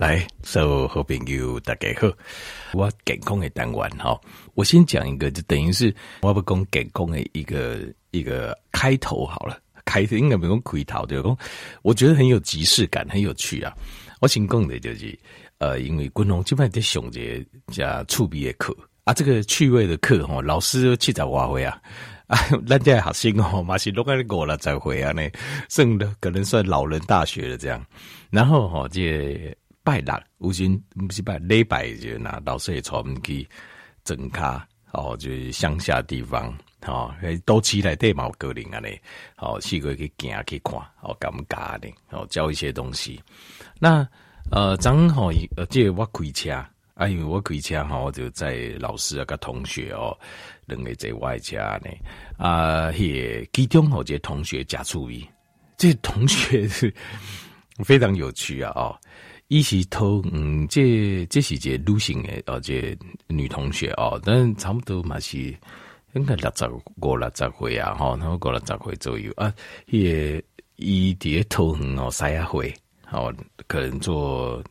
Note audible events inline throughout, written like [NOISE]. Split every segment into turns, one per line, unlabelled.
来，所有好朋友大家好，我健康的单元哈，我先讲一个，就等于是我不讲健康的一个一个开头好了，开头应该不用开头对吧？我觉得很有即视感，很有趣啊。我先讲的就是，呃，因为观众基本上在上节加趣味的课啊，这个趣味的课哈，老师七十外岁啊，[LAUGHS] 啊，人家学生哦，嘛是拢在过了才回啊呢，剩的可能算老人大学了这样，然后哈这。拜六，有时不是拜礼拜就拿老师也带我们去整卡哦，就是乡下地方哦，都起来对毛格林啊嘞，好，去过去行去看，好，感觉的，好，教一些东西。那呃，正好呃，这个我开车啊，因为我开车哈，我就载老师啊个同学哦，两个在外车呢啊，也其中好这同学加注意，这同学是 [LAUGHS] 非常有趣啊哦。一起偷，嗯，这这是一个女性的哦，这女同学哦，但差不多嘛是应该六十五六十岁啊，哈，然后过了十岁左右啊，也一叠头很哦，三十岁，哦，可能做，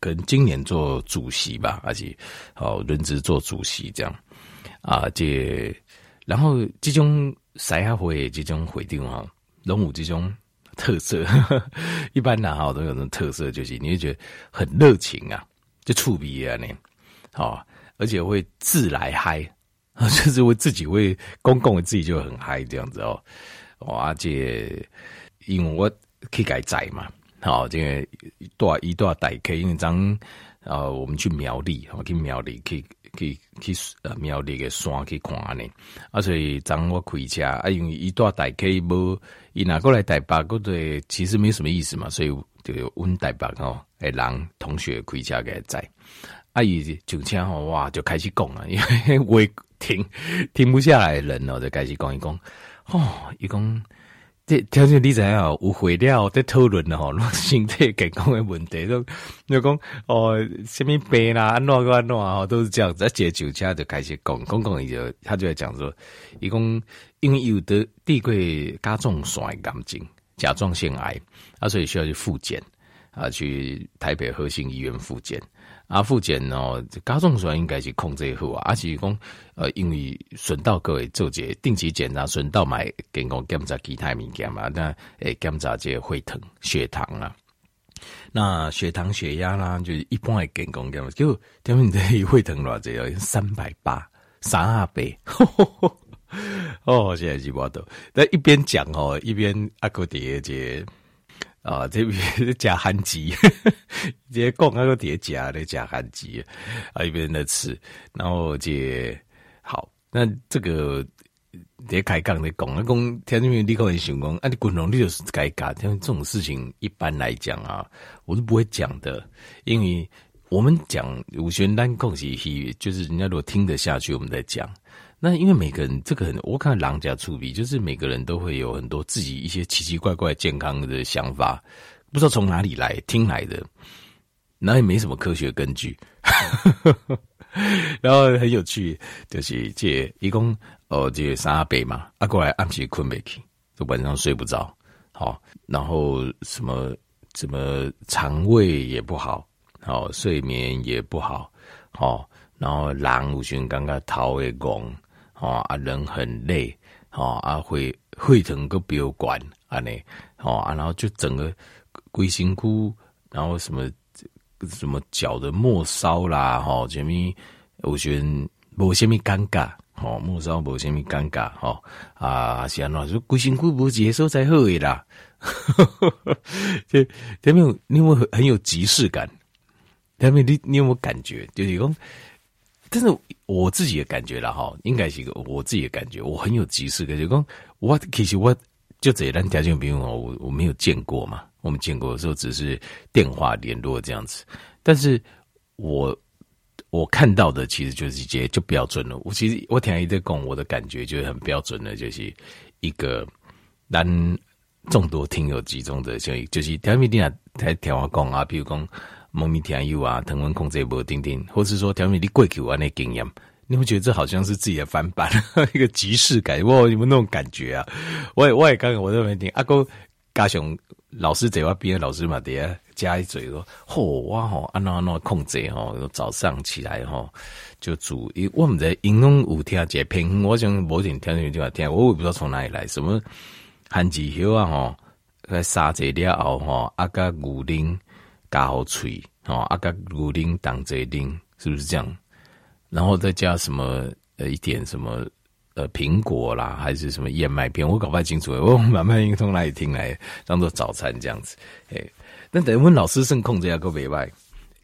可能今年做主席吧，而且哦，轮值做主席这样啊，这然后这种三十岁这种会定啊，拢有这种。特色，[LAUGHS] 一般男孩都有种特色，就是你会觉得很热情啊，就触鼻啊，你好，而且会自来嗨，[LAUGHS] 就是会自己会公共自己就很嗨这样子哦，哇，而且因为我可以改载嘛，好，这个一段一段代客，因为当呃我们去苗栗，我去苗栗可以。去去呃庙里个山去看呢，啊所以当我开车啊，因为一大台可以无，伊拿过来台北，嗰对其实没什么意思嘛，所以就阮台北吼，诶人同学开车给载，啊伊上车吼哇就开始讲啊，因为 [LAUGHS] 我停停不下来的人哦，就开始讲伊讲，哦伊讲。这条件你知影有会了在讨论了吼，[LAUGHS] 身体健康的问题都，就讲哦，什么病啦，安怎个安怎啊，都是这样子。一接酒家就开始讲，讲讲伊就，他就会讲说，伊讲因为有的地贵加重酸感情，甲状腺癌啊，所以需要去复检啊，去台北和信医院复检。啊，复检哦，加重酸应该是控制好啊，而且讲呃，因为顺道各位做这定期检查，顺道买健康检查其他物件嘛，那诶检查这血糖、血糖啊，那血糖、血压啦，就是一般的健康检查，就他们的血糖偌济哦，三百八，三啊倍，[LAUGHS] 哦，现在是我都，但一边讲哦，一边阿哥爹姐。啊，这边加韩鸡，直接讲那个叠加的加韩鸡，啊一边在吃，然后就好。那这个在开杠的讲，那讲天津人你可能想讲，啊你滚龙你就是该干，像这种事情一般来讲啊，我是不会讲的，因为我们讲五玄单共喜喜，就是人家如果听得下去，我们在讲。那因为每个人这个很，我看狼家出笔，就是每个人都会有很多自己一些奇奇怪怪健康的想法，不知道从哪里来听来的，那也没什么科学根据，[LAUGHS] 然后很有趣，就是这一共哦这三倍嘛，啊过来暗时困不起，就晚上睡不着，好，然后什么什么肠胃也不好，好睡眠也不好，好，然后狼五旬刚刚头会拱。哦啊，人很累，哦啊，会会疼个标管啊呢，哦啊，然后就整个龟心窟，然后什么什么脚的末梢啦，哈，前面我觉得无虾米尴尬，哦，末梢无虾米尴尬，哈啊，是安怎说龟心窟无接受才好诶啦，[LAUGHS] 这前面你有没有很有即视感？前面你你有没有感觉？就是讲。但是我自己的感觉了哈，应该是一个我自己的感觉，我很有即视感，就讲我其实我就这一单条件，比如我我没有见过嘛，我们见过的时候只是电话联络这样子，但是我我看到的其实就是一些就标准了。我其实我听一直讲，我的感觉就是很标准的，就是一个咱众多听友集中的，所以就是条面定啊，台电话讲啊，比如讲。猫咪听友啊，腾文控制也不定定，或是说调米的贵口啊那经验，你会觉得这好像是自己的翻版，[LAUGHS] 一个即视感，哇，有没有那种感觉啊？我也我也刚刚我在那边听阿哥加雄老师这话边老师嘛，底下加一嘴说，嚯、哇吼，安那安那控制吼，早上起来吼就煮。因我们在应用有听这片，我想某点听听就要听，我也不知道从哪里来，什么番薯叶啊吼，来沙这了后吼，啊个牛奶加好脆，吼啊个牛奶当这奶，是不是这样？然后再加什么呃一点什么。呃，苹果啦，还是什么燕麦片，我搞不太清楚。[LAUGHS] 我慢慢从哪里听来，当做早餐这样子。诶，那等于问老师，肾控制一个袂歹，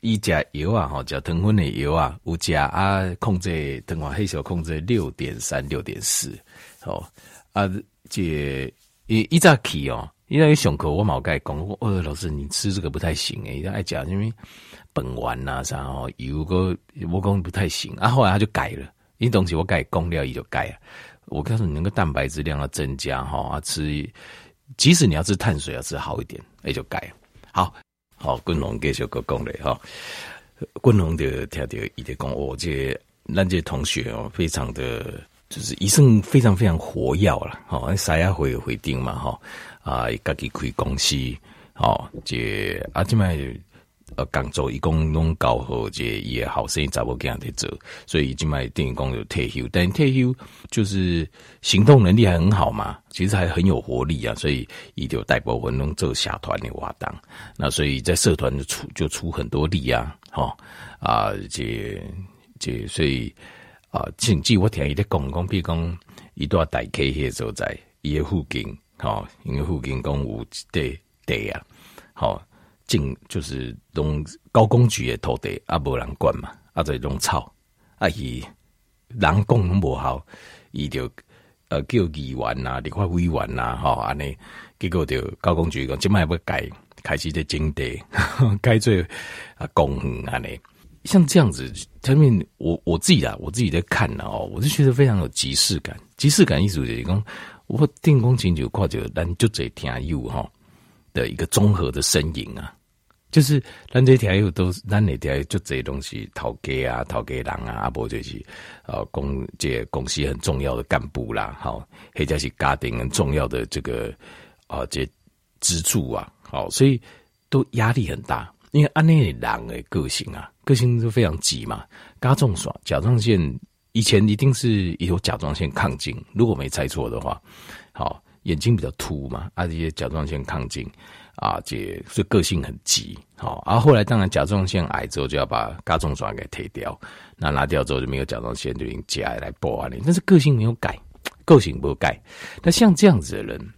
伊加油啊，哈，加糖分的油啊，有加啊，控制等下黑小控制六点三、六点四。哦，啊，这一一早起哦，一早上课我冇该讲，我呃，老师你吃这个不太行诶，一爱讲因为苯丸呐啥哦，油个我讲不太行啊，后来他就改了。你东西我改供料也就改啊！我告诉你，那个蛋白质量要增加哈啊，吃，即使你要吃碳水，要吃好一点，也就改。好，好，滚龙继续个讲嘞哈，滚龙的听到伊在讲，我这咱这同学哦，非常的，就是医生非常非常活跃了，哈，三亚会回定嘛哈啊，家己开公司，哦，这啊即卖。呃，工作一共拢搞好，这也好生意找不给他在做，所以即摆电影工有退休，但退休就是行动能力还很好嘛，其实还很有活力啊，所以伊就大部分拢做社团诶活动，那所以在社团就出就出很多力啊，哈啊，这这所以啊，甚至我听伊咧讲讲，比如讲一段大 K 迄所在伊个附近，哈，因为附近讲有地地啊，好。种就是拢高工局的土地啊，无人管嘛，啊在种草，啊伊人讲拢无好，伊就呃叫议员呐，立法委员呐，吼安尼，结果就高工局讲，即摆要改，开始在征地，改做啊公园安尼，像这样子，前面我我自己啊，我自己在看呢哦，我就觉得非常有即视感，即视感意思就是讲，我电工请就看就咱就这听友哈的一个综合的身影啊。就是咱这条又都是咱那条就这些东西，头家啊，头家人啊，啊，不就是呃公这公司很重要的干部啦，好，或者是家庭很重要的这个啊这支柱啊，好，所以都压力很大，因为按内人的个性啊，个性是非常急嘛，甲状腺甲状腺以前一定是有甲状腺亢进，如果没猜错的话，好，眼睛比较凸嘛，啊这些甲状腺亢进。啊，这所以个性很急，好，然后后来当然甲状腺癌之后就要把甲状腺给推掉，那拿掉之后就没有甲状腺就用甲来补啊，但是个性没有改，个性不改。那像这样子的人，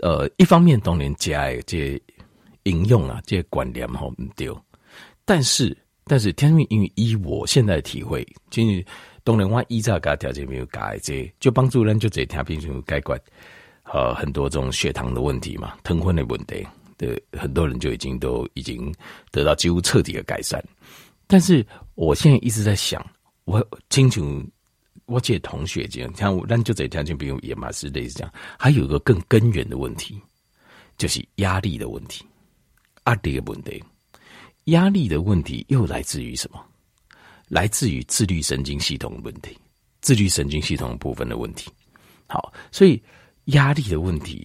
呃，一方面当然甲这应用啊，这观念好唔对，但是但是天命因为依我现在的体会，就是当然我依照个条件没有改，这就帮助人就这条病情改观。呃，很多这种血糖的问题嘛，糖分的问题，对很多人就已经都已经得到几乎彻底的改善。但是我现在一直在想，我清楚我这同学这样，像那就这条件，比如也嘛是类似这样，还有一个更根源的问题，就是压力的问题，压力的问题，压力的问题又来自于什么？来自于自律神经系统的问题，自律神经系统部分的问题。好，所以。压力的问题，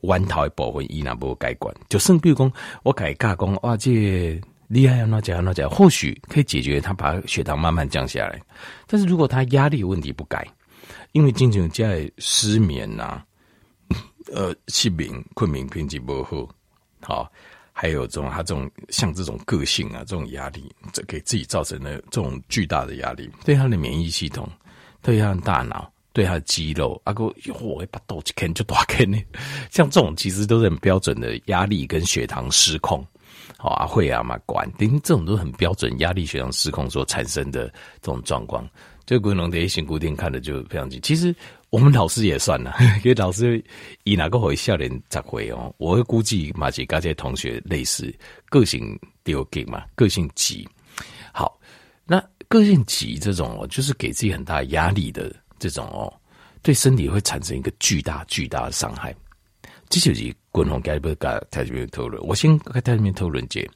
弯头一部分伊那无改观，就算比如讲我改加工哇，这厉害啊，那家那家，或许可以解决他把血糖慢慢降下来。但是如果他压力问题不改，因为经常在失眠呐、呃，失眠、困眠品质不好，好，还有这种他这种像这种个性啊，这种压力，这给自己造成了这种巨大的压力，对他的免疫系统，对他的大脑。对他的肌肉，阿哥哟，会把刀就砍就大啃呢。[LAUGHS] 像这种其实都是很标准的压力跟血糖失控，好啊会啊嘛管，因为这种都很标准压力血糖失控所产生的这种状况。这个规的一些固定看的就非常清。其实我们老师也算了，[LAUGHS] 因为老师以哪个回笑脸咋回哦？我会估计马吉刚才同学类似个性丢给嘛，个性急。好，那个性急这种哦，就是给自己很大压力的。这种哦，对身体会产生一个巨大巨大的伤害。这就是共同该不该在这边讨论。我先在这边讨论这，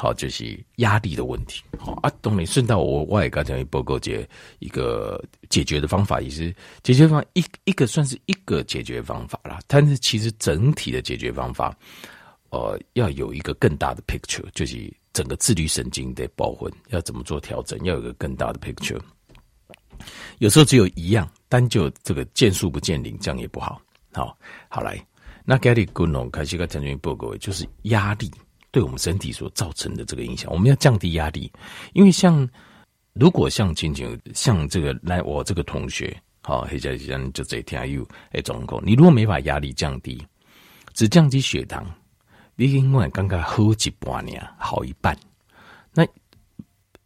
好，就是压力的问题。好啊，懂你顺道我我也刚才报告解一个解决的方法，也是解决方法一一个算是一个解决方法啦。但是其实整体的解决方法，呃，要有一个更大的 picture，就是整个自律神经的部分要怎么做调整，要有一个更大的 picture。有时候只有一样，单就这个见树不见林，这样也不好。好，好来，那 Gary Gunn 开始跟陈俊报告，就是压力对我们身体所造成的这个影响，我们要降低压力，因为像如果像仅仅像这个来我这个同学，好，黑家像就这天有哎状况，你如果没把压力降低，只降低血糖。你因为刚刚喝几半年，好一半，那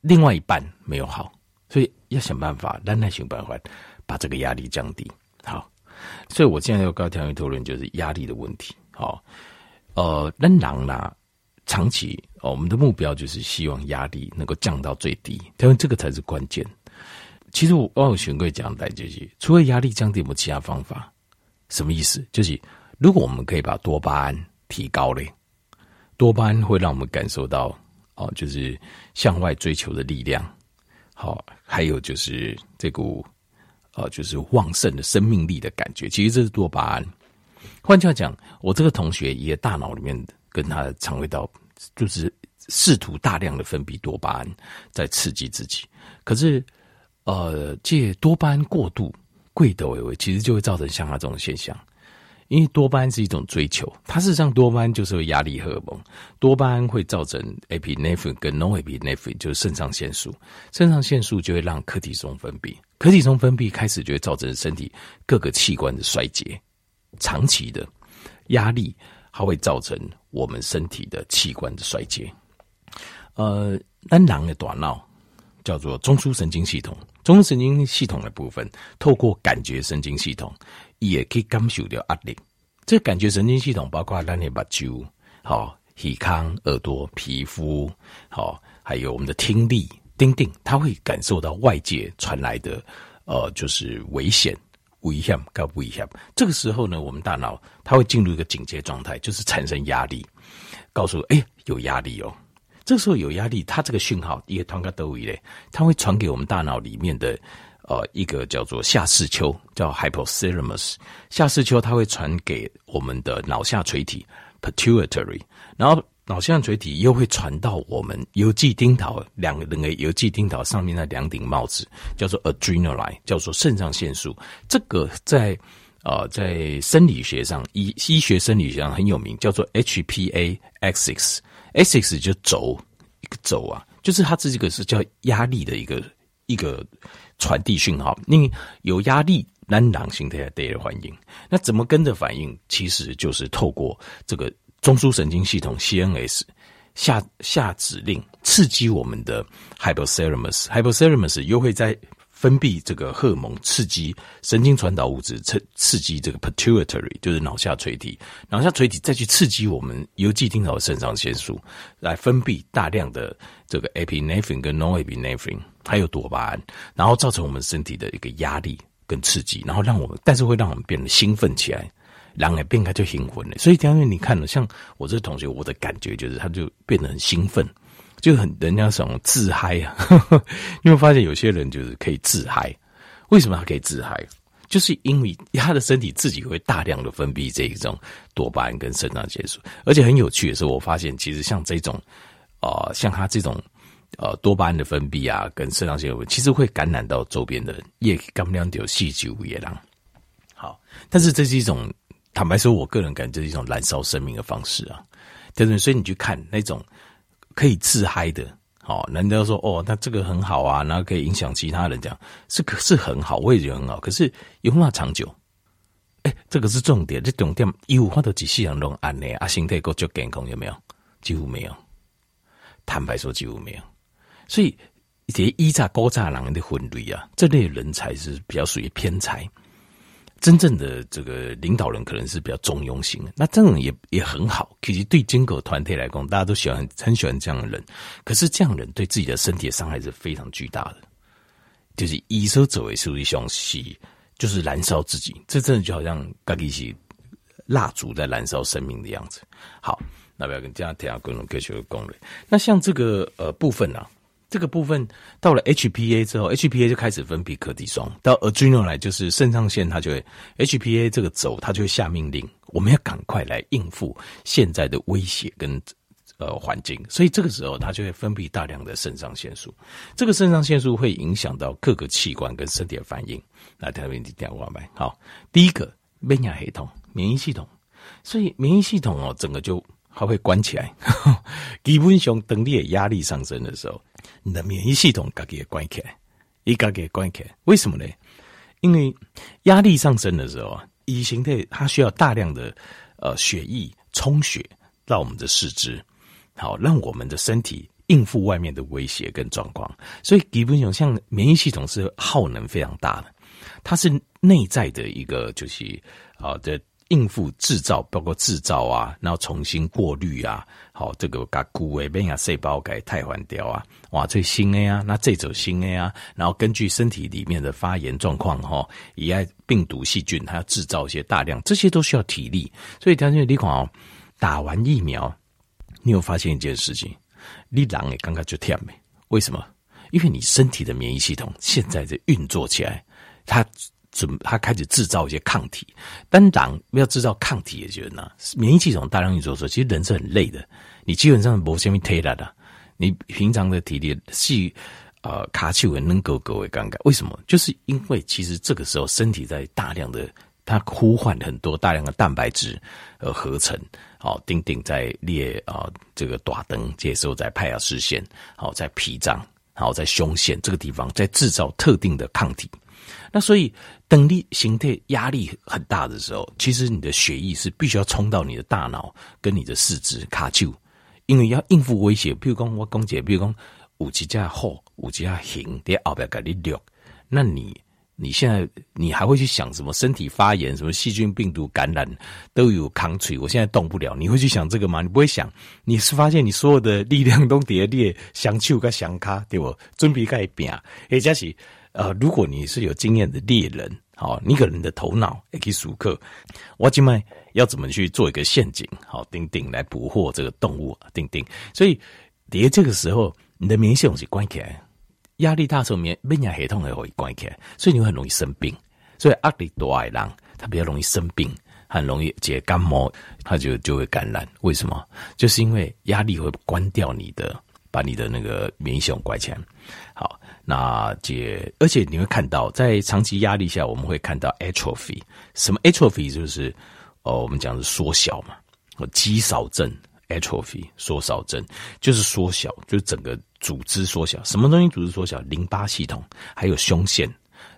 另外一半没有好，所以要想办法，让他想办法把这个压力降低。好，所以我现在要跟条件讨论就是压力的问题。好，呃，那狼呢，长期哦，我们的目标就是希望压力能够降到最低，因为这个才是关键。其实我我有选过讲的就是，除了压力降低，有没有其他方法？什么意思？就是如果我们可以把多巴胺提高嘞。多巴胺会让我们感受到哦，就是向外追求的力量，好，还有就是这股呃，就是旺盛的生命力的感觉。其实这是多巴胺。换句话讲，我这个同学也大脑里面跟他的肠胃道，就是试图大量的分泌多巴胺，在刺激自己。可是，呃，借多巴胺过度、贵的为为，其实就会造成像他这种现象。因为多巴胺是一种追求，它事实上多巴胺就是压力荷尔蒙。多巴胺会造成 epinephrine 跟 norepinephrine，就是肾上腺素。肾上腺素就会让柯体松分泌，柯体松分泌开始就会造成身体各个器官的衰竭。长期的压力，它会造成我们身体的器官的衰竭。呃，单囊的大脑叫做中枢神经系统，中枢神经系统的部分透过感觉神经系统。也可以感受到压力。这感觉神经系统包括咱的目睭、好耳腔、耳朵、皮肤，好，还有我们的听力，丁丁，它会感受到外界传来的，呃，就是危险、危险、高危险。这个时候呢，我们大脑它会进入一个警戒状态，就是产生压力，告诉哎、有压力哦。这个时候有压力，它这个讯号也传个都一类，它会传给我们大脑里面的。呃，一个叫做下视丘，叫 hypothalamus。下视丘它会传给我们的脑下垂体 pituitary，然后脑下垂体又会传到我们邮寄丁桃两个人的邮寄丁桃上面那两顶帽子，叫做 adrenaline，叫做肾上腺素。这个在呃在生理学上，医医学生理学上很有名，叫做 HPA axis。axis 就轴一个轴啊，就是它这个是叫压力的一个一个。传递讯号，因为有压力，让狼形态对的反应。那怎么跟着反应？其实就是透过这个中枢神经系统 CNS 下下指令，刺激我们的 hypothalamus，hypothalamus 又会在分泌这个荷尔蒙，刺激神经传导物质，刺刺激这个 pituitary，就是脑下垂体，脑下垂体再去刺激我们邮寄听到的肾上腺素，来分泌大量的这个 epinephrine 跟 norepinephrine。还有多巴胺，然后造成我们身体的一个压力跟刺激，然后让我们，但是会让我们变得兴奋起来，狼也变开就兴奋了。所以，因为你看了，像我这同学，我的感觉就是，他就变得很兴奋，就很人家想自嗨啊。[LAUGHS] 因为发现有些人就是可以自嗨，为什么他可以自嗨？就是因为他的身体自己会大量的分泌这一种多巴胺跟肾上腺素，而且很有趣的是，我发现其实像这种，呃，像他这种。呃，多巴胺的分泌啊，跟肾上腺素其实会感染到周边的叶刚亮有细菌也让好，但是这是一种坦白说，我个人感觉这是一种燃烧生命的方式啊，对不对？所以你去看那种可以自嗨的，好，人家说哦，那这个很好啊，然后可以影响其他人，这样是可是很好，我也觉得很好。可是有没有长久？哎、欸，这个是重点，这重点有花多几细人弄安呢？啊，身体够足健康有没有？几乎没有，坦白说几乎没有。所以，这些依诈高诈狼的混类啊，这类人才是比较属于偏才。真正的这个领导人可能是比较中庸型的，那这种也也很好。其实对金狗团队来讲，大家都喜欢很喜欢这样的人。可是这样的人对自己的身体的伤害是非常巨大的。就是以手走为属于凶器，就是燃烧自己。这真的就好像刚一起蜡烛在燃烧生命的样子。好，那不要跟大家提下各种科学的功能。那像这个呃部分呢、这个部分到了 HPA 之后，HPA 就开始分泌柯蒂松，到 adrenaline 就是肾上腺，它就会 HPA 这个轴，它就会下命令，我们要赶快来应付现在的威胁跟呃环境，所以这个时候它就会分泌大量的肾上腺素。这个肾上腺素会影响到各个器官跟身体的反应。来，特别听我们好，第一个免疫系统，免疫系统，所以免疫系统哦，整个就它会关起来。[LAUGHS] 基本上，当你的压力上升的时候。你的免疫系统自己也关起来，一个给关起来，为什么呢？因为压力上升的时候啊，乙型的它需要大量的呃血液充血到我们的四肢，好让我们的身体应付外面的威胁跟状况。所以基本上像免疫系统是耗能非常大的，它是内在的一个就是啊的。应付制造，包括制造啊，然后重新过滤啊，好，这个把骨诶变亚细胞给替换掉啊，哇，最新的呀，那这种新的呀，然后根据身体里面的发炎状况哈，以爱病毒细菌，它要制造一些大量，这些都需要体力，所以条件你看哦，打完疫苗，你有发现一件事情，你人诶刚刚就跳没？为什么？因为你身体的免疫系统现在在运作起来，它。准，他开始制造一些抗体。当然，要制造抗体，也觉得呢，免疫系统大量运作的时候，其实人是很累的。你基本上没什么体力的，你平常的体力是呃卡丘文能够各位尴尬。为什么？就是因为其实这个时候身体在大量的，它呼唤很多大量的蛋白质呃合成，好，丁丁在列啊这个短灯，这时候在派亚视线，好在脾脏，好在胸腺这个地方在制造特定的抗体。那所以，等你形态压力很大的时候，其实你的血液是必须要冲到你的大脑跟你的四肢卡住，因为要应付威胁。比如讲我讲解，比如讲五级加厚，五级加行，得后边给你六。那你你现在你还会去想什么身体发炎、什么细菌、病毒感染都有抗体？我现在动不了，你会去想这个吗？你不会想，你是发现你所有的力量都叠列想手跟想卡，对不？准备盖变，或者是。呃，如果你是有经验的猎人，好，你个人的头脑也可以熟客，我今麦要怎么去做一个陷阱，好，钉钉来捕获这个动物，钉钉。所以，叠这个时候，你的免疫系统是关起来，压力大时候，免免疫系统也会关起来，所以你会很容易生病。所以压力大的人，他比较容易生病，很容易结感冒，他就就会感染。为什么？就是因为压力会关掉你的，把你的那个免疫系统关起来。那这，而且你会看到，在长期压力下，我们会看到 atrophy。什么 atrophy？就是哦，我们讲的缩小嘛，肌少症 atrophy，缩小症就是缩小，就是整个组织缩小。什么东西组织缩小？淋巴系统，还有胸腺。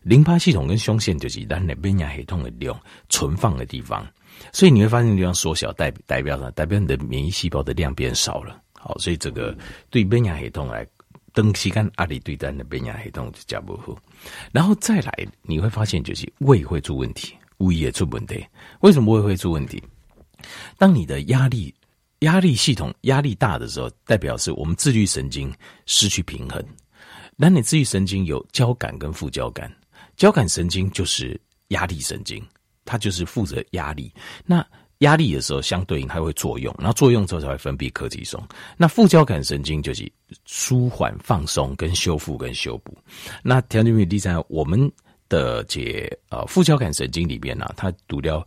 淋巴系统跟胸腺就是咱的免疫系统的量存放的地方，所以你会发现地方缩小，代代表什么？代表你的免疫细胞的量变少了。好，所以这个对免疫系统来。登西干阿里对单的免疫系统就加不好，然后再来你会发现就是胃会出问题，胃也出问题。为什么胃会出问题？当你的压力压力系统压力大的时候，代表是我们自律神经失去平衡。那你自律神经有交感跟副交感，交感神经就是压力神经，它就是负责压力。那压力的时候，相对应它会作用，然后作用之后才会分泌柯蒂松。那副交感神经就是舒缓、放松、跟修复、跟修补。那调节为第三，我们的这呃副交感神经里边呢、它独了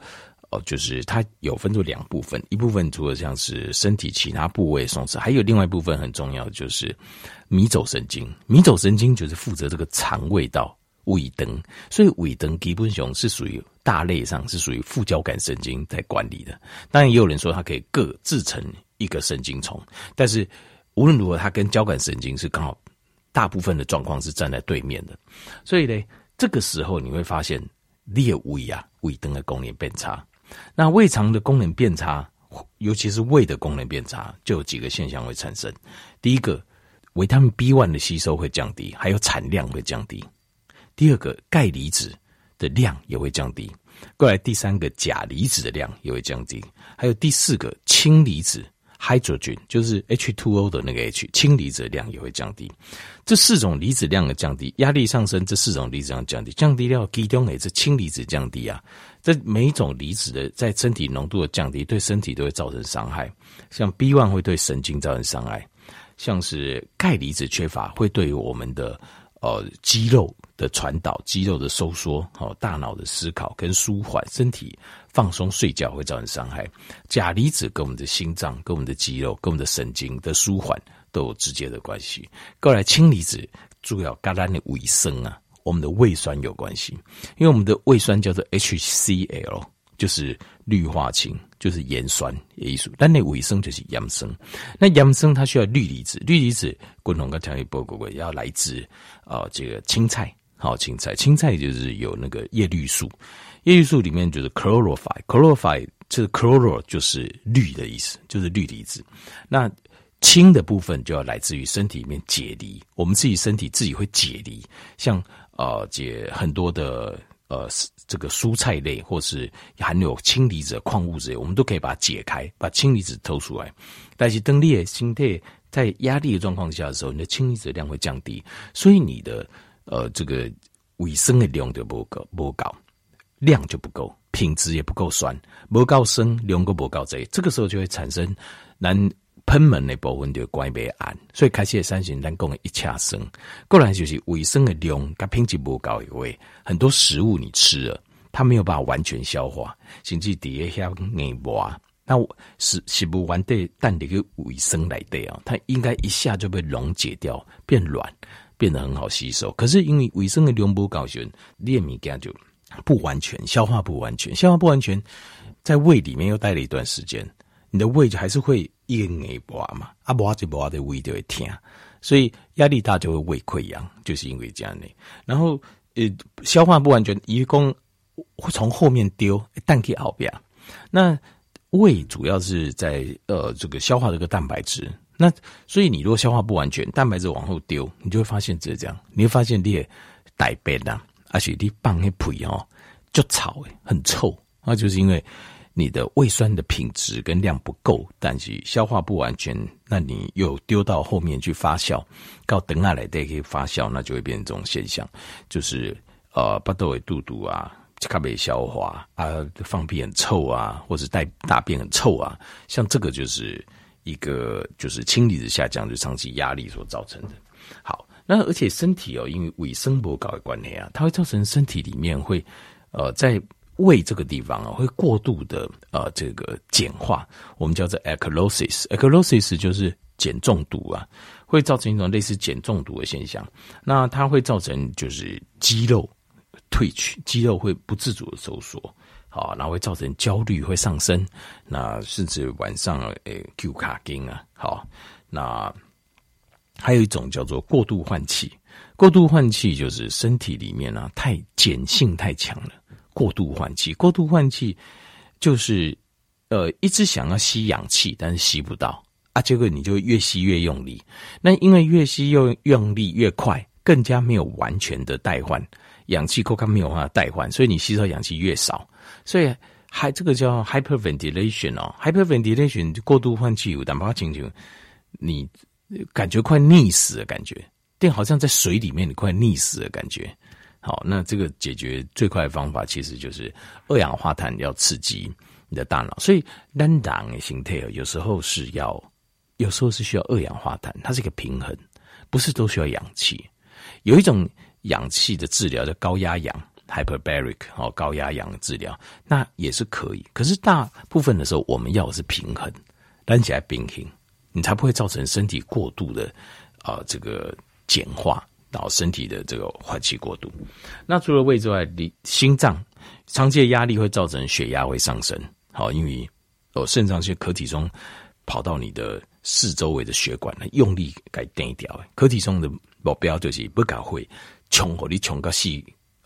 哦，就是它有分作两部分，一部分除了像是身体其他部位松弛，还有另外一部分很重要的就是迷走神经。迷走神经就是负责这个肠胃道。胃灯，所以胃灯基本上是属于大类上是属于副交感神经在管理的。当然，也有人说它可以各自成一个神经丛，但是无论如何，它跟交感神经是刚好大部分的状况是站在对面的。所以呢，这个时候你会发现，裂胃啊，胃灯的功能变差。那胃肠的功能变差，尤其是胃的功能变差，就有几个现象会产生。第一个，维他命 B one 的吸收会降低，还有产量会降低。第二个钙离子的量也会降低，过来第三个钾离子的量也会降低，还有第四个氢离子 hydrogen 就是 H2O 的那个 H 氢离子的量也会降低。这四种离子量的降低，压力上升，这四种离子量降低，降低掉其中也是氢离子降低啊。这每一种离子的在身体浓度的降低，对身体都会造成伤害。像 B one 会对神经造成伤害，像是钙离子缺乏，会对于我们的呃肌肉的传导、肌肉的收缩、好、哦、大脑的思考跟舒缓、身体放松、睡觉会造成伤害。钾离子跟我们的心脏、跟我们的肌肉、跟我们的神经的舒缓都有直接的关系。过来，氢离子主要跟咱的胃酸啊，我们的胃酸有关系，因为我们的胃酸叫做 HCl。就是氯化氢，就是盐酸的意思。但那胃酸就是盐酸，那盐酸它需要氯离子，氯离子共同跟讲一波，过要来自啊、这个青菜，好青菜，青菜就是有那个叶绿素，叶绿素里面就是 chlorophyll，chlorophyll 这 chloro 就是氯的意思，就是氯离子。那氢的部分就要来自于身体里面解离，我们自己身体自己会解离，像呃解很多的。呃，这个蔬菜类或是含有氢离子的矿物质，我们都可以把它解开，把氢离子偷出来。但是当你的心态在压力的状况下的时候，你的氢离子量会降低，所以你的呃这个卫生的量就不够，不够量就不够，品质也不够酸，不够酸，量够不够这，这个时候就会产生难。喷门的部分就关不安，所以开始的三型咱讲一恰生，过来就是卫生的量跟品质不高，因为很多食物你吃了，它没有办法完全消化，甚至底下像硬膜，那是是不完的蛋的个卫生来的啊，它应该一下就被溶解掉，变软，变得很好吸收。可是因为卫生的量不高，就粒米羹就不完全消化，不完全消化不完全，在胃里面又待了一段时间。你的胃就还是会一个硬拔嘛，啊拔就拔的胃就会疼，所以压力大就会胃溃疡，就是因为这样的。然后呃，消化不完全，一共会从后面丢蛋给后边。那胃主要是在呃这个消化这个蛋白质，那所以你如果消化不完全，蛋白质往后丢，你就会发现这样，你会发现你也大便啊，而且你放那屁哦，就臭诶，很臭，那就是因为。你的胃酸的品质跟量不够，但是消化不完全，那你又丢到后面去发酵，到等下来再可以发酵，那就会变成这种现象，就是呃，巴豆胃肚肚啊，卡没消化啊，放屁很臭啊，或者带大便很臭啊，像这个就是一个就是氢离子下降，就长期压力所造成的。好，那而且身体哦，因为胃生不搞的关系啊，它会造成身体里面会呃在。胃这个地方啊，会过度的呃，这个碱化，我们叫做 alkalosis。alkalosis 就是碱中毒啊，会造成一种类似碱中毒的现象。那它会造成就是肌肉退去，肌肉会不自主的收缩，好，然后会造成焦虑会上升，那甚至晚上诶，Q 卡筋啊，好，那还有一种叫做过度换气。过度换气就是身体里面呢、啊，太碱性太强了。过度换气，过度换气就是，呃，一直想要吸氧气，但是吸不到啊，结果你就越吸越用力。那因为越吸又用力越快，更加没有完全的代换氧气，够刚没有办法代换，所以你吸收氧气越少，所以还这个叫 hyperventilation 哦，hyperventilation 过度换气有胆包请求你感觉快溺死的感觉，电好像在水里面，你快溺死的感觉。好，那这个解决最快的方法，其实就是二氧化碳要刺激你的大脑。所以，单档的形态有时候是要，有时候是需要二氧化碳，它是一个平衡，不是都需要氧气。有一种氧气的治疗叫高压氧 （hyperbaric），哦，高压氧的治疗，那也是可以。可是大部分的时候，我们要的是平衡，单起来平衡，你才不会造成身体过度的啊、呃、这个碱化。到身体的这个换气过度，那除了胃之外，你心脏长期的压力会造成血压会上升。好，因为哦肾上腺可体中跑到你的四周围的血管，用力给电掉。可体中的目标就是不搞会冲火，你冲个细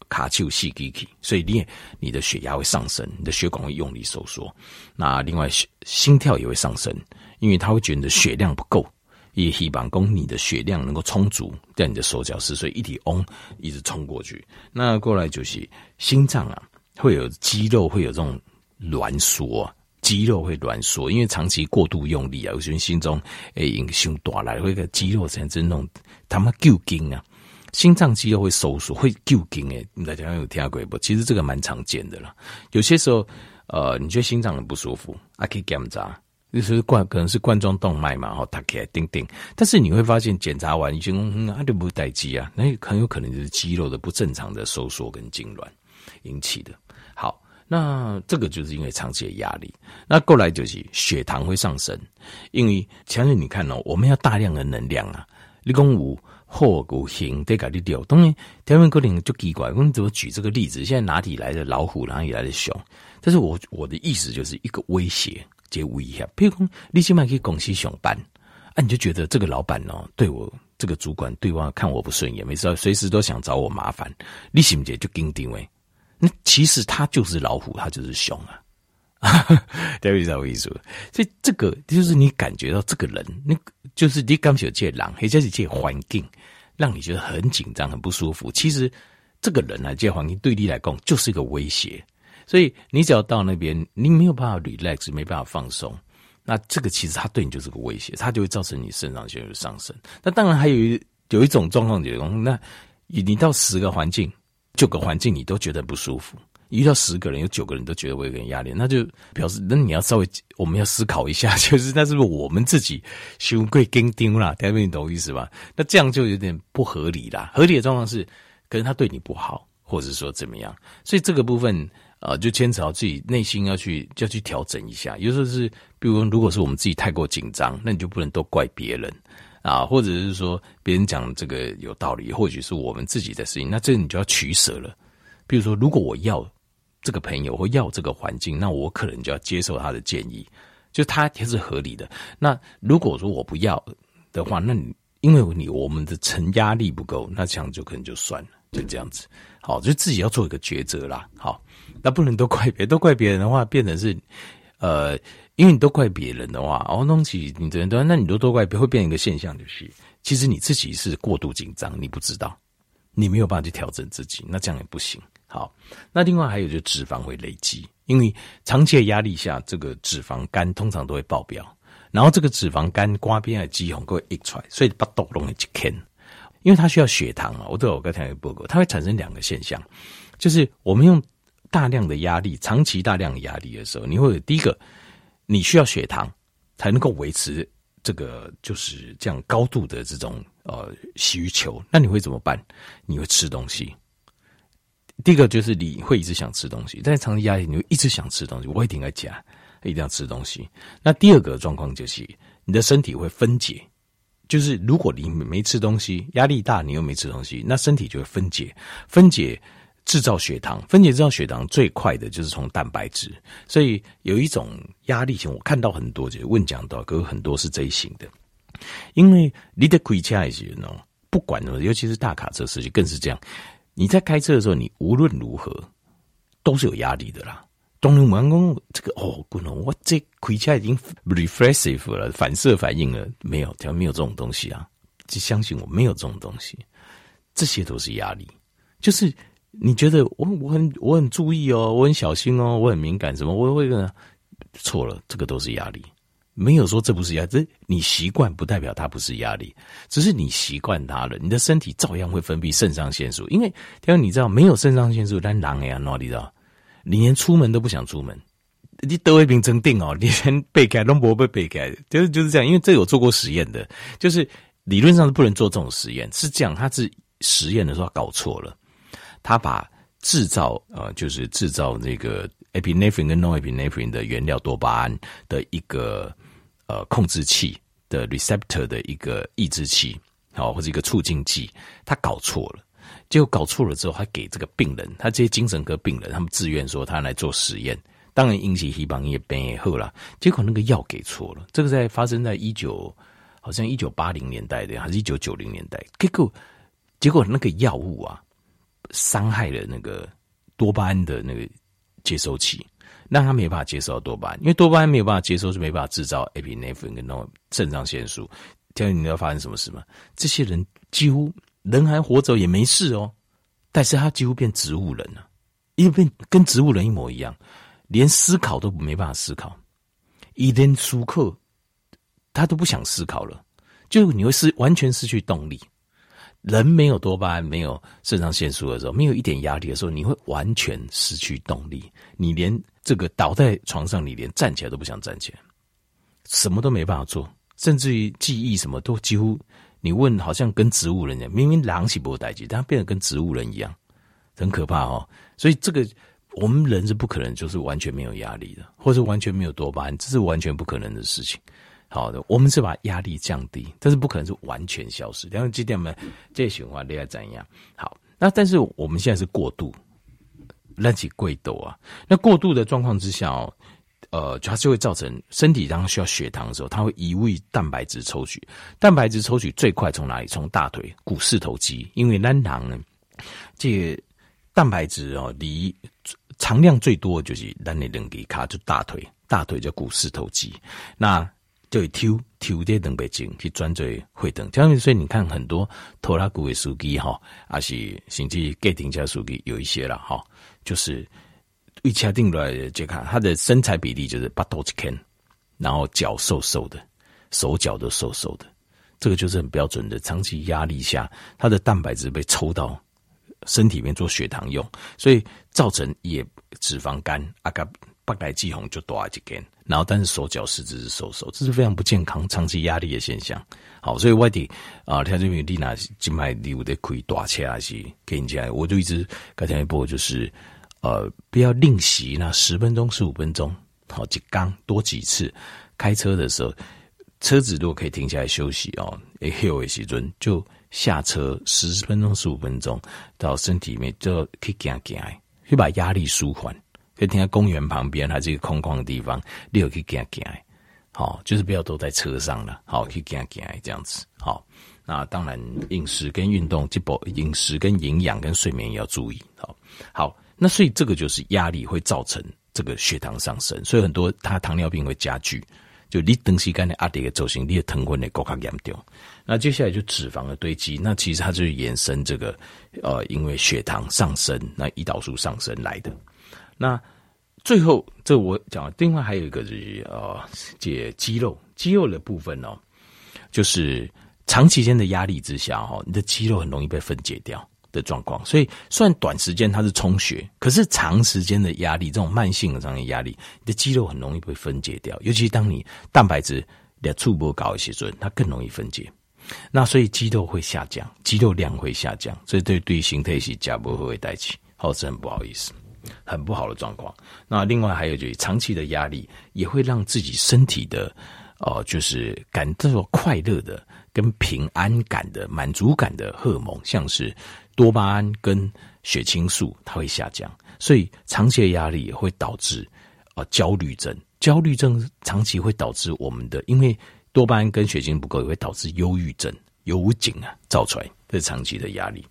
卡丘细机去，所以你你的血压会上升，你的血管会用力收缩。那另外心跳也会上升，因为它会觉得血量不够。也希望供你的血量能够充足，在你的手脚是，所以一体嗡一直冲过去。那过来就是心脏啊，会有肌肉会有这种挛缩，肌肉会挛缩，因为长期过度用力啊，有些心中诶影响大来，会个肌肉产生那种他妈旧筋啊，心脏肌肉会收缩，会旧筋诶。大家有听过不？其实这个蛮常见的啦。有些时候，呃，你觉得心脏很不舒服，啊，可以检查。就是冠可能是冠状动脉嘛，哈，它起来叮叮。但是你会发现检查完已经，嗯，它就不待机啊，那很有可能就是肌肉的不正常的收缩跟痉挛引起的。好，那这个就是因为长期的压力。那过来就是血糖会上升，因为强烈你看哦，我们要大量的能量啊，你讲有或有形得给你掉。当然，条文可能就奇怪，我们怎么举这个例子？现在哪里来的老虎，哪里来的熊？但是我我的意思就是一个威胁。接无一下，譬如说你现在可以公司上班，啊，你就觉得这个老板哦，对我这个主管对我看我不顺眼，没事随时都想找我麻烦，你是不是就给定位？那其实他就是老虎，他就是熊啊，对 [LAUGHS] 不对？我意思，所以这个就是你感觉到这个人，你就是你感觉这狼，或者是这环境，让你觉得很紧张、很不舒服。其实这个人啊，这环境对你来讲就是一个威胁。所以你只要到那边，你没有办法 relax，没办法放松，那这个其实他对你就是个威胁，他就会造成你肾上腺素上升。那当然还有一有一种状况，就是那你到十个环境、九个环境你都觉得不舒服，遇到十个人有九个人都觉得我有点压力，那就表示那你要稍微我们要思考一下，[LAUGHS] 就是那是不是我们自己修贵跟丢啦？大家你懂意思吧？那这样就有点不合理啦。合理的状况是，可能他对你不好，或者说怎么样，所以这个部分。啊，就牵扯到自己内心要去，要去调整一下。有时候是，比如如果是我们自己太过紧张，那你就不能都怪别人啊，或者是说别人讲这个有道理，或许是我们自己的事情，那这你就要取舍了。比如说，如果我要这个朋友或要这个环境，那我可能就要接受他的建议，就他也是合理的。那如果说我不要的话，那你因为你我们的承压力不够，那这样就可能就算了，就这样子。好，就自己要做一个抉择啦。好。那不能都怪别，都怪别人的话，变成是，呃，因为你都怪别人的话，哦，东西你这人都，那你都都怪别，会变成一个现象，就是其实你自己是过度紧张，你不知道，你没有办法去调整自己，那这样也不行。好，那另外还有就脂肪会累积，因为长期的压力下，这个脂肪肝通常都会爆表，然后这个脂肪肝刮边的肌红会溢出来，所以把肚容易去啃，因为它需要血糖啊。我都有刚才有报告，它会产生两个现象，就是我们用。大量的压力，长期大量的压力的时候，你会有第一个，你需要血糖才能够维持这个就是这样高度的这种呃需求。那你会怎么办？你会吃东西。第一个就是你会一直想吃东西，在长期压力，你会一直想吃东西。我一定要讲，一定要吃东西。那第二个状况就是你的身体会分解，就是如果你没吃东西，压力大，你又没吃东西，那身体就会分解，分解。制造血糖，分解制造血糖最快的就是从蛋白质，所以有一种压力型，我看到很多就是问讲到，可是很多是这一型的，因为你的开车的时候，不管，尤其是大卡车司机更是这样，你在开车的时候，你无论如何都是有压力的啦。东林员工这个哦，滚龙，我这回家已经 reflexive 了，反射反应了，没有，他没有这种东西啊，就相信我，没有这种东西，这些都是压力，就是。你觉得我我很我很注意哦，我很小心哦，我很敏感，什么我会跟错了，这个都是压力，没有说这不是压力，这你习惯不代表它不是压力，只是你习惯它了，你的身体照样会分泌肾上腺素，因为因为你知道没有肾上腺素，但狼呀，哪里知道？你连出门都不想出门，你得胃病真定哦，你连背开都不会背开，就是就是这样，因为这有做过实验的，就是理论上是不能做这种实验，是这样，他是实验的时候搞错了。他把制造呃，就是制造那个 epinephrine 跟 norepinephrine 的原料多巴胺的一个呃控制器的 receptor 的一个抑制器，好或者一个促进剂，他搞错了。结果搞错了之后，还给这个病人，他这些精神科病人，他们自愿说他来做实验，当然引起黑帮也变也好了。结果那个药给错了，这个在发生在一九好像一九八零年代的，还是一九九零年代？结果结果那个药物啊。伤害了那个多巴胺的那个接收器，让他没办法接受多巴胺，因为多巴胺没有办法接收，是没办法制造 epinephrine 跟那种肾上腺素。听你知道发生什么事吗？这些人几乎人还活着也没事哦，但是他几乎变植物人了，因为变跟植物人一模一样，连思考都没办法思考，一连舒克他都不想思考了，就你会失完全失去动力。人没有多巴胺，没有肾上腺素的时候，没有一点压力的时候，你会完全失去动力。你连这个倒在床上，你连站起来都不想站起来。什么都没办法做，甚至于记忆什么都几乎，你问好像跟植物人一样，明明狼起不待机，但变得跟植物人一样，很可怕哦。所以这个我们人是不可能就是完全没有压力的，或者完全没有多巴胺，这是完全不可能的事情。好的，我们是把压力降低，但是不可能是完全消失。然后这点我们这循环你要怎样？好，那但是我们现在是过度，那起贵斗啊，那过度的状况之下。呃，它就会造成身体当需要血糖的时候，它会移位蛋白质抽取。蛋白质抽取最快从哪里？从大腿股四头肌，因为单糖呢，这个蛋白质哦，离常量最多就是咱的两个卡，就大腿，大腿叫股四头肌，那就会抽抽这两倍精去转做血糖。这样所以你看很多拖拉机的司机哈，还是甚至计程车司机有一些了哈，就是。一掐定出来就看他的身材比例就是八头肌 can，然后脚瘦瘦的，手脚都瘦瘦的，这个就是很标准的。长期压力下，他的蛋白质被抽到身体里面做血糖用，所以造成也脂肪肝，阿嘎八来肌红就多一根，然后但是手脚四肢是瘦瘦，这是非常不健康、长期压力的现象。好，所以外地啊，他这边丽娜静脉里有的可以打车还是给你讲，我就一直刚才一波就是。呃，不要吝惜那十分钟、十五分钟，好几缸多几次。开车的时候，车子如果可以停下来休息哦，也有一些人就下车十分钟、十五分钟，到身体里面就可以行行，去把压力舒缓。可以停在公园旁边，还是一个空旷的地方，你有可以行行。好，就是不要都在车上了，好，可以行行这样子。好，那当然饮食跟运动，这不饮食跟营养跟睡眠也要注意。好，好。那所以这个就是压力会造成这个血糖上升，所以很多他糖尿病会加剧。就你东西干的阿迪的走形，你的疼昏的高卡严重。那接下来就脂肪的堆积，那其实它就是延伸这个呃，因为血糖上升，那胰岛素上升来的。那最后这我讲，另外还有一个就是呃，解肌肉肌肉的部分哦，就是长期间的压力之下哈，你的肌肉很容易被分解掉。的状况，所以虽然短时间它是充血，可是长时间的压力，这种慢性的这样的压力，你的肌肉很容易被分解掉。尤其当你蛋白质的触波高一些时候，它更容易分解。那所以肌肉会下降，肌肉量会下降，所以对对形态是加不会带起，好是很不好意思，很不好的状况。那另外还有就是长期的压力也会让自己身体的呃，就是感到快乐的跟平安感的满足感的荷尔蒙，像是。多巴胺跟血清素它会下降，所以长期的压力也会导致啊、呃、焦虑症。焦虑症长期会导致我们的，因为多巴胺跟血清不够，也会导致忧郁症、忧郁啊造出来，这是长期的压力。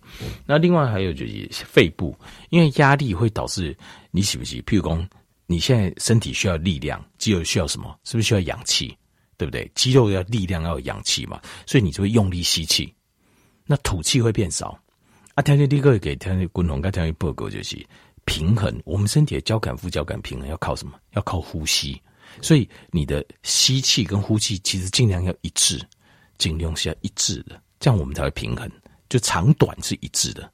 那另外还有就是肺部，因为压力会导致你喜不喜？譬如说你现在身体需要力量，肌肉需要什么？是不是需要氧气？对不对？肌肉要力量要有氧气嘛，所以你就会用力吸气，那吐气会变少。啊，条件第一个给条件共同跟条件报告就是平衡。我们身体的交感副交感平衡要靠什么？要靠呼吸。所以你的吸气跟呼气其实尽量要一致，尽量是要一致的，这样我们才会平衡。就长短是一致的。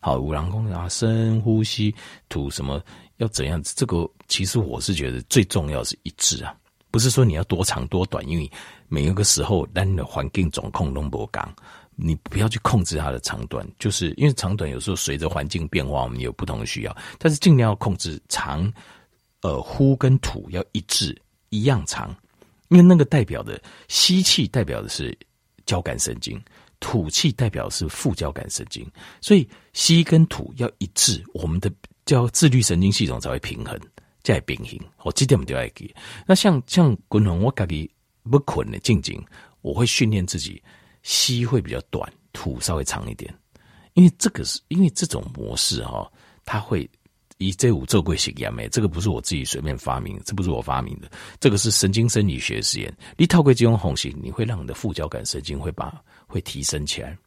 好，五郎公啊，深呼吸，吐什么要怎样？这个其实我是觉得最重要是一致啊，不是说你要多长多短，因为每一个时候咱的环境总控龙博刚。你不要去控制它的长短，就是因为长短有时候随着环境变化，我们有不同的需要。但是尽量要控制长，呃，呼跟吐要一致，一样长，因为那个代表的吸气代表的是交感神经，吐气代表是副交感神经，所以吸跟吐要一致，我们的叫自律神经系统才会平衡，才平衡。我这点我们都要记。那像像滚轮，我自己不困的静静，我会训练自己。吸会比较短，吐稍微长一点，因为这个是因为这种模式哈、它会以这五做过实验没？这个不是我自己随便发明的，这不是我发明的，这个是神经生理学实验。你透过这种红型，你会让你的副交感神经会把会提升起来，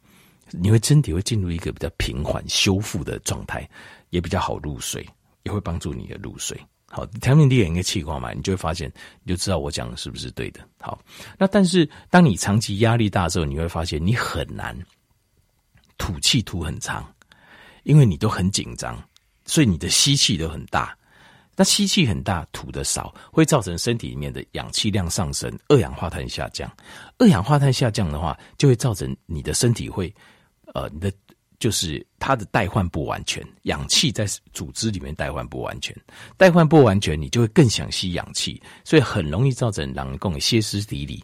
你会身体会进入一个比较平缓修复的状态，也比较好入睡，也会帮助你的入睡。好，调整第一个气况嘛，你就会发现，你就知道我讲的是不是对的。好，那但是当你长期压力大之后，你会发现你很难吐气吐很长，因为你都很紧张，所以你的吸气都很大，那吸气很大，吐的少，会造成身体里面的氧气量上升，二氧化碳下降。二氧化碳下降的话，就会造成你的身体会，呃，你的就是它的代换不完全，氧气在组织里面代换不完全，代换不完全，你就会更想吸氧气，所以很容易造成人共歇斯底里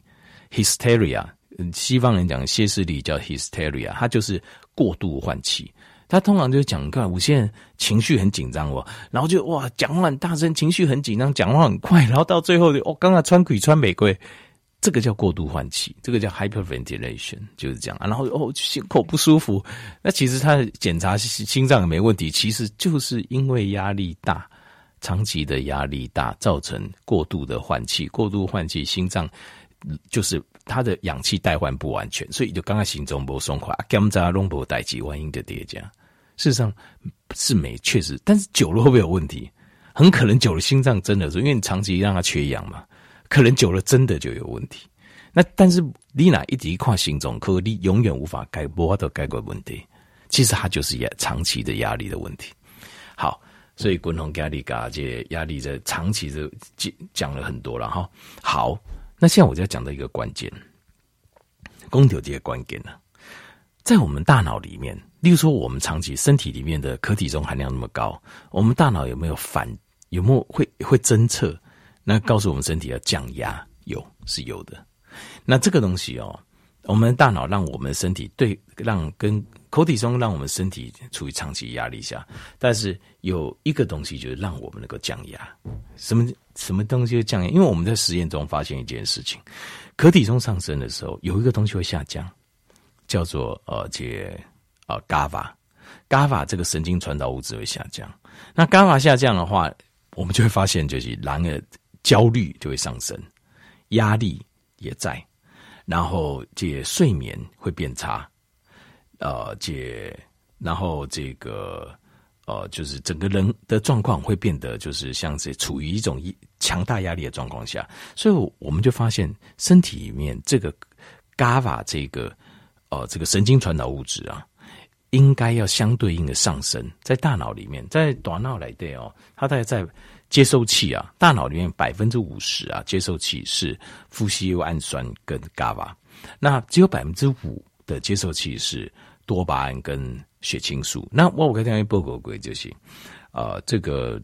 （hysteria）。西方人讲歇斯底里叫 hysteria，它就是过度换气。他通常就讲，你看，有些人情绪很紧张哦，然后就哇讲话很大声，情绪很紧张，讲话很快，然后到最后就哦，刚刚穿鬼穿玫瑰，这个叫过度换气，这个叫 hyperventilation，就是这样啊。然后哦，心口不舒服，那其实他检查心脏也没问题，其实就是因为压力大，长期的压力大造成过度的换气，过度换气，心脏就是它的氧气代换不完全，所以就刚刚心中不松快，检查拢无代志，万一就叠加。事实上是没，确实，但是久了会不会有问题？很可能久了心脏真的是，因为你长期让它缺氧嘛，可能久了真的就有问题。那但是你哪一直跨心脏科，你永远无法改，无法都改过问题。其实它就是压长期的压力的问题。好，所以滚筒压力嘎这压力在长期的讲讲了很多了哈。好，那现在我就要讲到一个关键，空调这个关键了，在我们大脑里面。例如说，我们长期身体里面的可体松含量那么高，我们大脑有没有反？有没有会会侦测？那告诉我们身体要降压，有是有的。那这个东西哦，我们的大脑让我们身体对让跟口体中让我们身体处于长期压力下，但是有一个东西就是让我们能够降压。什么什么东西会降压？因为我们在实验中发现一件事情，可体松上升的时候，有一个东西会下降，叫做呃这。啊，GABA，GABA 这个神经传导物质会下降。那 GABA 下降的话，我们就会发现，就是人的焦虑就会上升，压力也在，然后这睡眠会变差，呃，这然后这个呃，就是整个人的状况会变得就是像是处于一种强大压力的状况下，所以我们就发现身体里面这个 GABA 这个呃这个神经传导物质啊。应该要相对应的上升，在大脑里面，在大脑来对哦，它大概在接收器啊，大脑里面百分之五十啊，接收器是富矽优氨酸跟 GABA，那只有百分之五的接收器是多巴胺跟血清素。那我我刚才报告过就是，呃，这个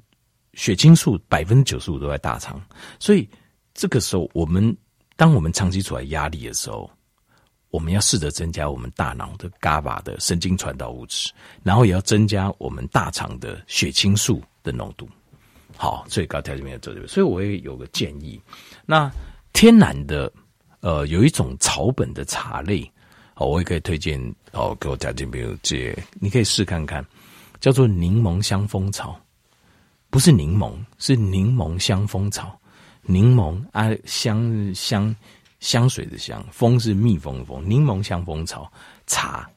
血清素百分之九十五都在大肠，所以这个时候我们当我们长期处在压力的时候。我们要试着增加我们大脑的 GABA 的神经传导物质，然后也要增加我们大肠的血清素的浓度。好，所以高条件没有做这个，所以我也有个建议。那天然的，呃，有一种草本的茶类，好，我也可以推荐哦，给我条件没有这，你可以试看看，叫做柠檬香蜂草，不是柠檬，是柠檬香蜂草，柠檬啊香香。香水的香，蜂是蜜蜂的蜂，柠檬香蜂草茶，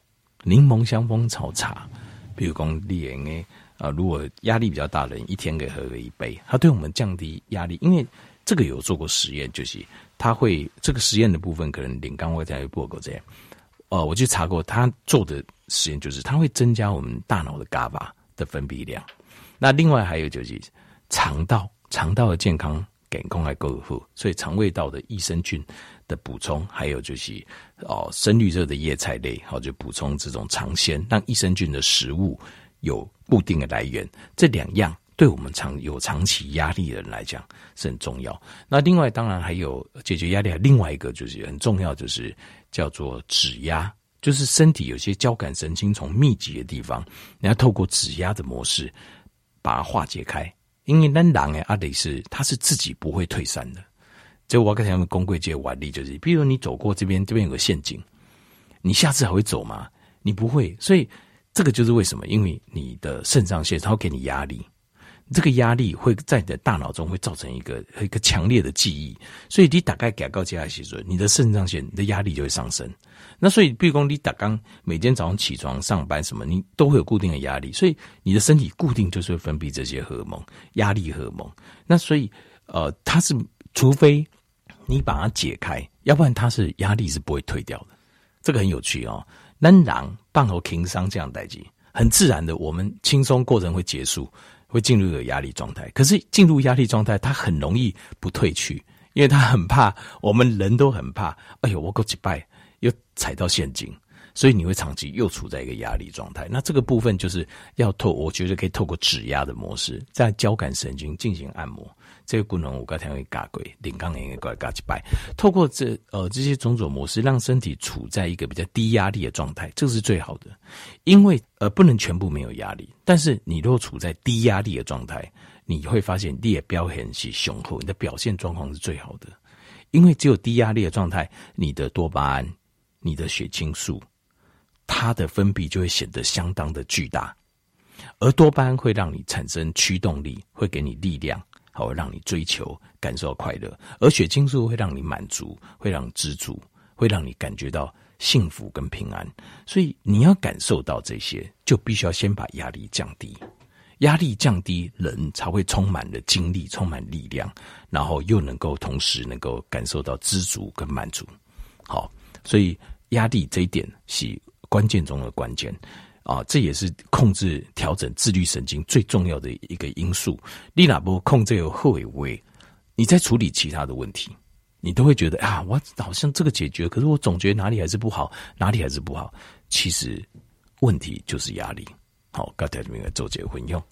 柠檬香蜂草茶，比如讲烈诶啊，如果压力比较大的人，一天可以喝个一杯，它对我们降低压力，因为这个有做过实验，就是它会这个实验的部分可能连刚会在报告这样，呃，我去查过，他做的实验就是它会增加我们大脑的 GABA 的分泌量，那另外还有就是肠道肠道的健康。健康还够好，所以肠胃道的益生菌的补充，还有就是哦深绿色的叶菜类，好就补充这种肠纤，让益生菌的食物有固定的来源。这两样对我们长有长期压力的人来讲是很重要。那另外当然还有解决压力，另外一个就是很重要，就是叫做指压，就是身体有些交感神经从密集的地方，你要透过指压的模式把它化解开。因为那狼诶，阿得是它是自己不会退散的。就我刚才讲的公贵界腕力，就是比如你走过这边，这边有个陷阱，你下次还会走吗？你不会。所以这个就是为什么，因为你的肾上腺它会给你压力，这个压力会在你的大脑中会造成一个一个强烈的记忆，所以你大概改告接下来说，你的肾上腺你的压力就会上升。那所以，比如说你打刚每天早上起床上班什么，你都会有固定的压力，所以你的身体固定就是会分泌这些荷尔蒙，压力荷尔蒙。那所以，呃，它是除非你把它解开，要不然它是压力是不会退掉的。这个很有趣哦。能狼棒和情商这样代际，很自然的，我们轻松过程会结束，会进入一个压力状态。可是进入压力状态，它很容易不退去，因为它很怕，我们人都很怕。哎呦，我够几拜又踩到陷阱，所以你会长期又处在一个压力状态。那这个部分就是要透，我觉得可以透过指压的模式，在交感神经进行按摩。这个功能我刚才会嘎鬼，领刚也过来嘎几拜。透过这呃这些种种模式，让身体处在一个比较低压力的状态，这个是最好的。因为呃不能全部没有压力，但是你如果处在低压力的状态，你会发现你也表现是雄厚，你的表现状况是最好的。因为只有低压力的状态，你的多巴胺、你的血清素，它的分泌就会显得相当的巨大，而多巴胺会让你产生驱动力，会给你力量。会让你追求、感受快乐，而血清素会让你满足，会让你知足，会让你感觉到幸福跟平安。所以你要感受到这些，就必须要先把压力降低。压力降低，人才会充满了精力，充满力量，然后又能够同时能够感受到知足跟满足。好，所以压力这一点是关键中的关键。啊，这也是控制、调整自律神经最重要的一个因素。你哪不控制有后尾位，你在处理其他的问题，你都会觉得啊，我好像这个解决，可是我总觉得哪里还是不好，哪里还是不好。其实问题就是压力。好，刚才这边做这个运用。